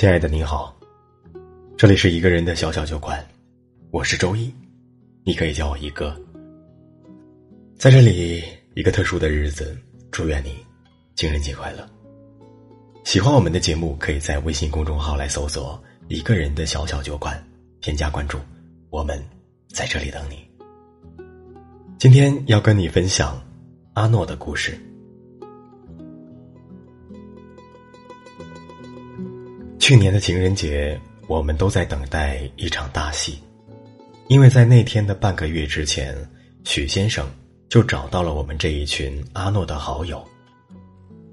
亲爱的你好，这里是一个人的小小酒馆，我是周一，你可以叫我一哥。在这里，一个特殊的日子，祝愿你情人节快乐。喜欢我们的节目，可以在微信公众号来搜索“一个人的小小酒馆”，添加关注，我们在这里等你。今天要跟你分享阿诺的故事。去年的情人节，我们都在等待一场大戏，因为在那天的半个月之前，许先生就找到了我们这一群阿诺的好友。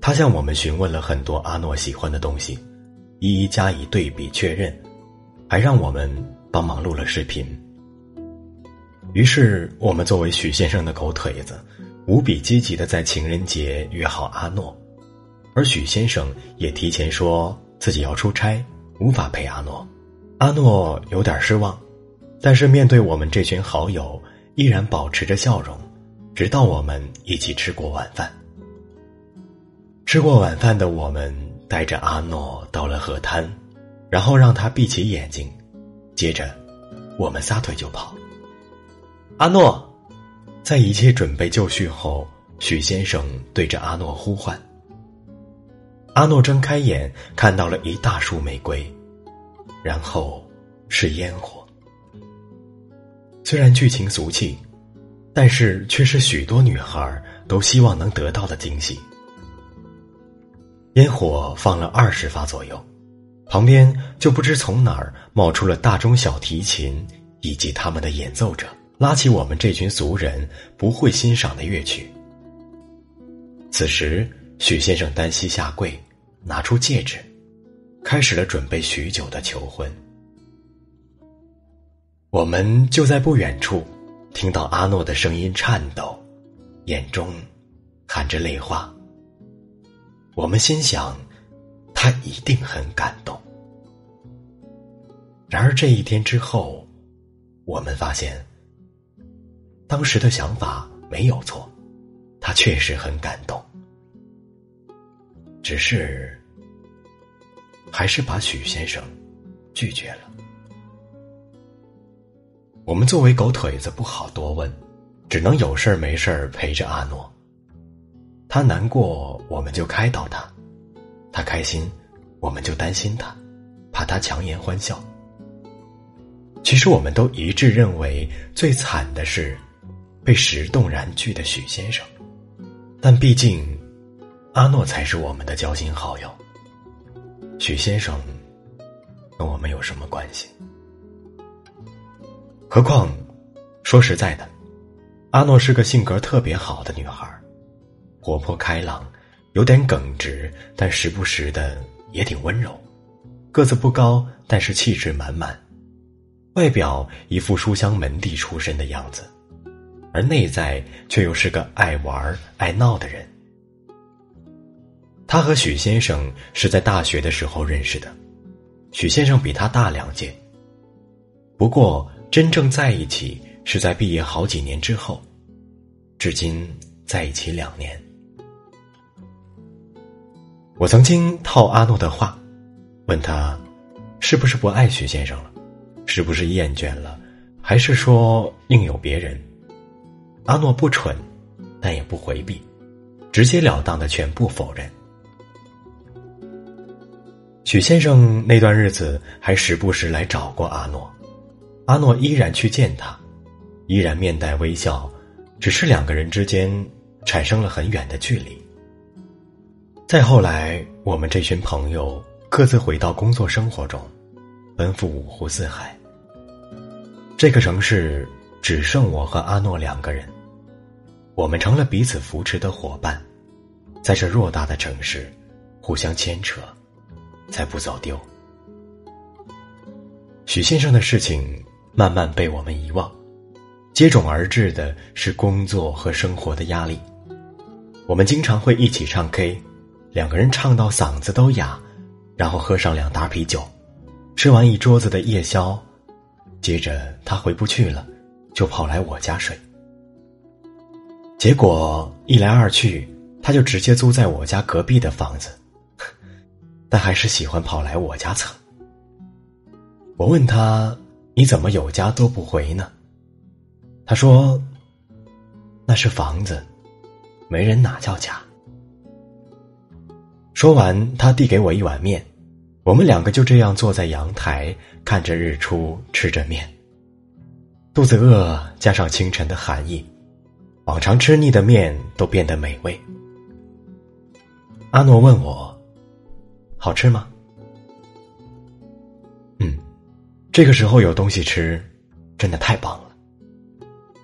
他向我们询问了很多阿诺喜欢的东西，一一加以对比确认，还让我们帮忙录了视频。于是，我们作为许先生的狗腿子，无比积极的在情人节约好阿诺，而许先生也提前说。自己要出差，无法陪阿诺。阿诺有点失望，但是面对我们这群好友，依然保持着笑容，直到我们一起吃过晚饭。吃过晚饭的我们带着阿诺到了河滩，然后让他闭起眼睛，接着我们撒腿就跑。阿诺，在一切准备就绪后，许先生对着阿诺呼唤。阿诺睁开眼，看到了一大束玫瑰，然后是烟火。虽然剧情俗气，但是却是许多女孩都希望能得到的惊喜。烟火放了二十发左右，旁边就不知从哪儿冒出了大中小提琴以及他们的演奏者，拉起我们这群俗人不会欣赏的乐曲。此时，许先生单膝下跪。拿出戒指，开始了准备许久的求婚。我们就在不远处，听到阿诺的声音颤抖，眼中含着泪花。我们心想，他一定很感动。然而这一天之后，我们发现，当时的想法没有错，他确实很感动。只是，还是把许先生拒绝了。我们作为狗腿子不好多问，只能有事儿没事儿陪着阿诺。他难过，我们就开导他；他开心，我们就担心他，怕他强颜欢笑。其实我们都一致认为，最惨的是被石动燃拒的许先生，但毕竟。阿诺才是我们的交心好友。许先生跟我们有什么关系？何况，说实在的，阿诺是个性格特别好的女孩，活泼开朗，有点耿直，但时不时的也挺温柔。个子不高，但是气质满满，外表一副书香门第出身的样子，而内在却又是个爱玩爱闹的人。他和许先生是在大学的时候认识的，许先生比他大两届。不过真正在一起是在毕业好几年之后，至今在一起两年。我曾经套阿诺的话，问他，是不是不爱许先生了，是不是厌倦了，还是说另有别人？阿诺不蠢，但也不回避，直截了当的全部否认。许先生那段日子还时不时来找过阿诺，阿诺依然去见他，依然面带微笑，只是两个人之间产生了很远的距离。再后来，我们这群朋友各自回到工作生活中，奔赴五湖四海。这个城市只剩我和阿诺两个人，我们成了彼此扶持的伙伴，在这偌大的城市，互相牵扯。才不走丢。许先生的事情慢慢被我们遗忘，接踵而至的是工作和生活的压力。我们经常会一起唱 K，两个人唱到嗓子都哑，然后喝上两打啤酒，吃完一桌子的夜宵，接着他回不去了，就跑来我家睡。结果一来二去，他就直接租在我家隔壁的房子。但还是喜欢跑来我家蹭。我问他：“你怎么有家都不回呢？”他说：“那是房子，没人哪叫家。”说完，他递给我一碗面，我们两个就这样坐在阳台，看着日出，吃着面。肚子饿，加上清晨的寒意，往常吃腻的面都变得美味。阿诺问我：“好吃吗？”嗯，这个时候有东西吃，真的太棒了。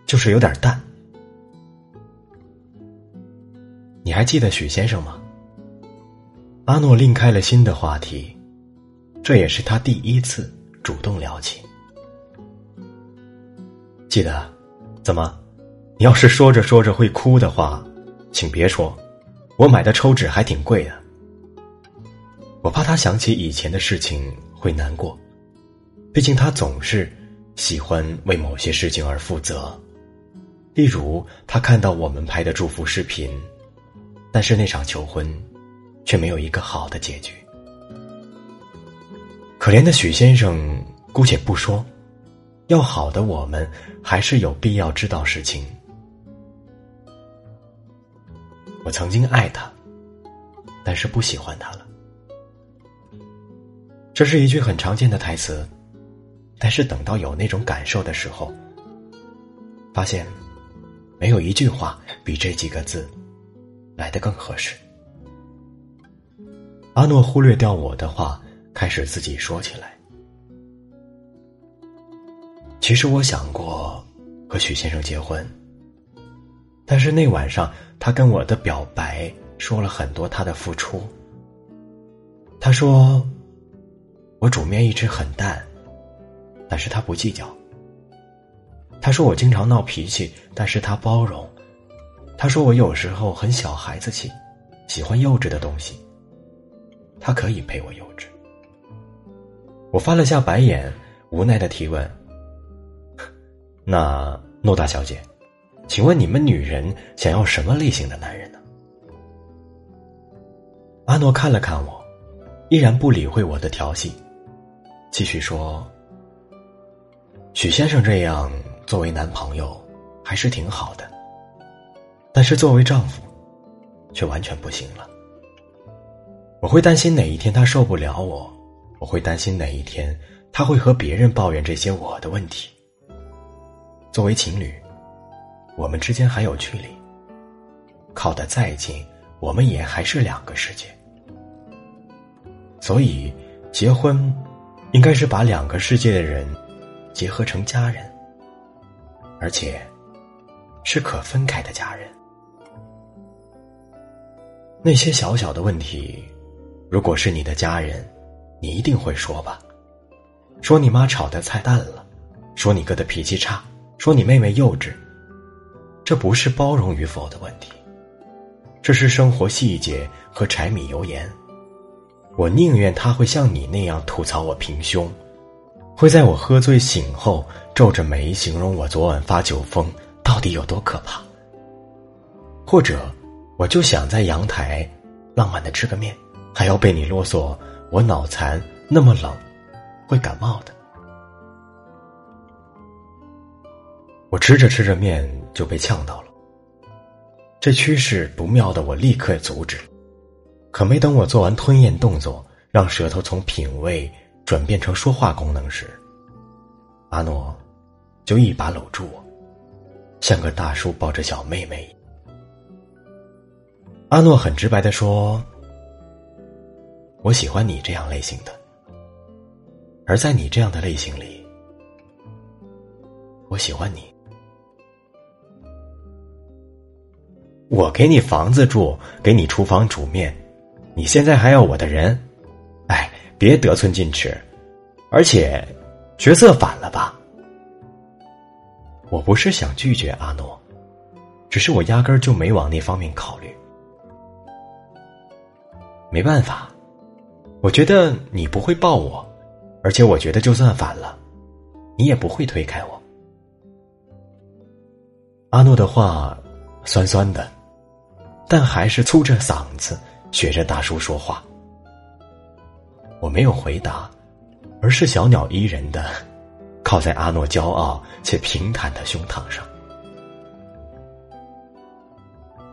就是有点淡。你还记得许先生吗？阿诺另开了新的话题，这也是他第一次主动聊起。记得，怎么？你要是说着说着会哭的话，请别说，我买的抽纸还挺贵的。我怕他想起以前的事情会难过，毕竟他总是喜欢为某些事情而负责。例如，他看到我们拍的祝福视频，但是那场求婚。却没有一个好的结局。可怜的许先生，姑且不说，要好的我们还是有必要知道实情。我曾经爱他，但是不喜欢他了。这是一句很常见的台词，但是等到有那种感受的时候，发现没有一句话比这几个字来的更合适。阿诺忽略掉我的话，开始自己说起来。其实我想过和许先生结婚，但是那晚上他跟我的表白说了很多他的付出。他说我煮面一直很淡，但是他不计较。他说我经常闹脾气，但是他包容。他说我有时候很小孩子气，喜欢幼稚的东西。他可以陪我幼稚。我翻了下白眼，无奈的提问：“那诺大小姐，请问你们女人想要什么类型的男人呢？”阿诺看了看我，依然不理会我的调戏，继续说：“许先生这样作为男朋友还是挺好的，但是作为丈夫，却完全不行了。”我会担心哪一天他受不了我，我会担心哪一天他会和别人抱怨这些我的问题。作为情侣，我们之间还有距离，靠得再近，我们也还是两个世界。所以，结婚应该是把两个世界的人结合成家人，而且是可分开的家人。那些小小的问题。如果是你的家人，你一定会说吧？说你妈炒的菜淡了，说你哥的脾气差，说你妹妹幼稚。这不是包容与否的问题，这是生活细节和柴米油盐。我宁愿他会像你那样吐槽我平胸，会在我喝醉醒后皱着眉形容我昨晚发酒疯到底有多可怕。或者，我就想在阳台浪漫的吃个面。还要被你啰嗦，我脑残，那么冷，会感冒的。我吃着吃着面就被呛到了，这趋势不妙的，我立刻阻止。可没等我做完吞咽动作，让舌头从品味转变成说话功能时，阿诺就一把搂住我，像个大叔抱着小妹妹。阿诺很直白的说。我喜欢你这样类型的，而在你这样的类型里，我喜欢你。我给你房子住，给你厨房煮面，你现在还要我的人？哎，别得寸进尺，而且角色反了吧？我不是想拒绝阿诺，只是我压根儿就没往那方面考虑。没办法。我觉得你不会抱我，而且我觉得就算反了，你也不会推开我。阿诺的话酸酸的，但还是粗着嗓子学着大叔说话。我没有回答，而是小鸟依人的靠在阿诺骄傲且平坦的胸膛上。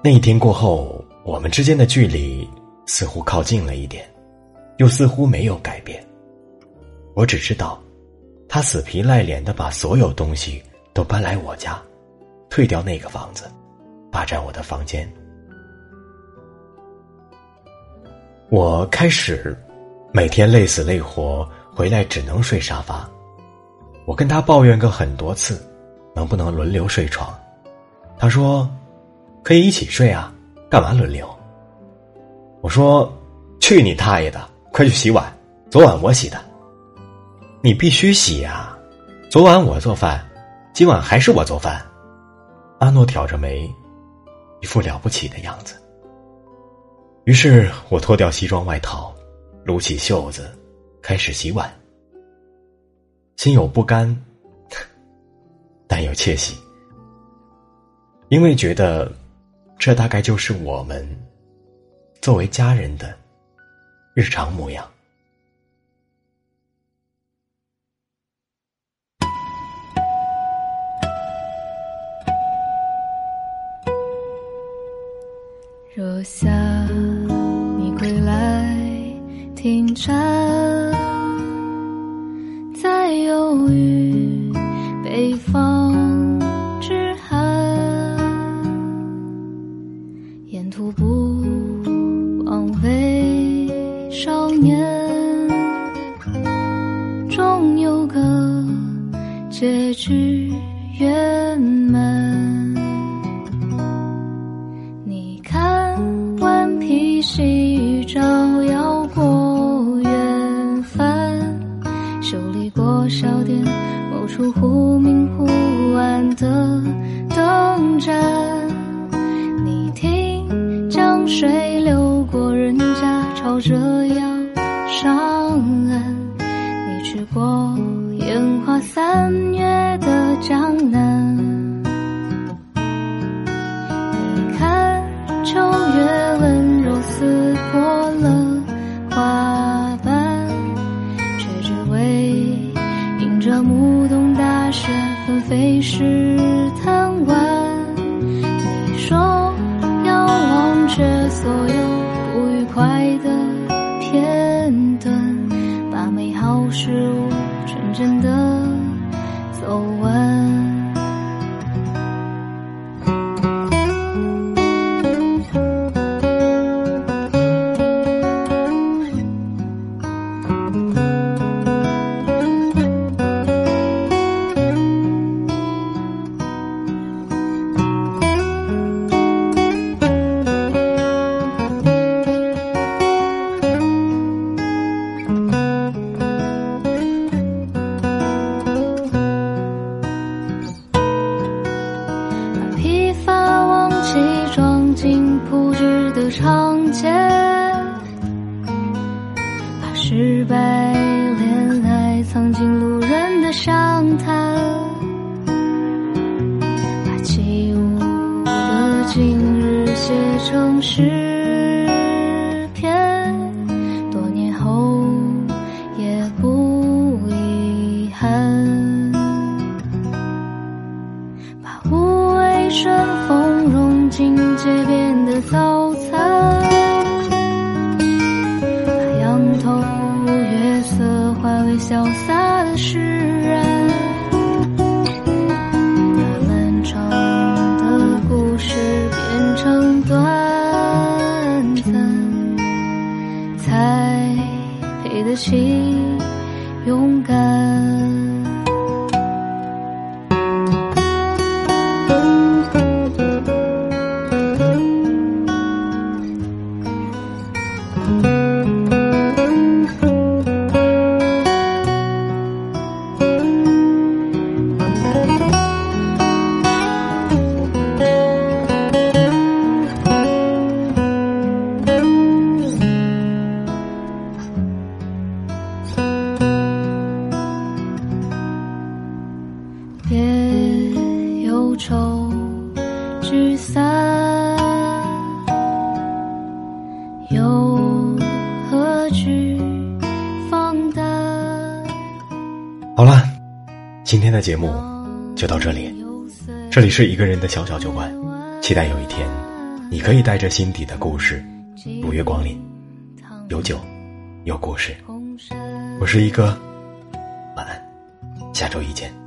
那一天过后，我们之间的距离似乎靠近了一点，又似乎没有改变。我只知道，他死皮赖脸的把所有东西都搬来我家，退掉那个房子，霸占我的房间。我开始每天累死累活回来，只能睡沙发。我跟他抱怨过很多次，能不能轮流睡床？他说可以一起睡啊，干嘛轮流？我说去你大爷的，快去洗碗，昨晚我洗的。你必须洗呀，昨晚我做饭，今晚还是我做饭。阿诺挑着眉，一副了不起的样子。于是我脱掉西装外套，撸起袖子，开始洗碗。心有不甘，但又窃喜，因为觉得这大概就是我们作为家人的日常模样。若夏你归来，停着，在犹豫。小店某处忽明忽暗的灯盏，你听江水流过人家，朝着要上岸。你去过烟花三月失败。今天的节目就到这里。这里是一个人的小小酒馆，期待有一天，你可以带着心底的故事，如约光临。有酒，有故事。我是一哥，晚安，下周一见。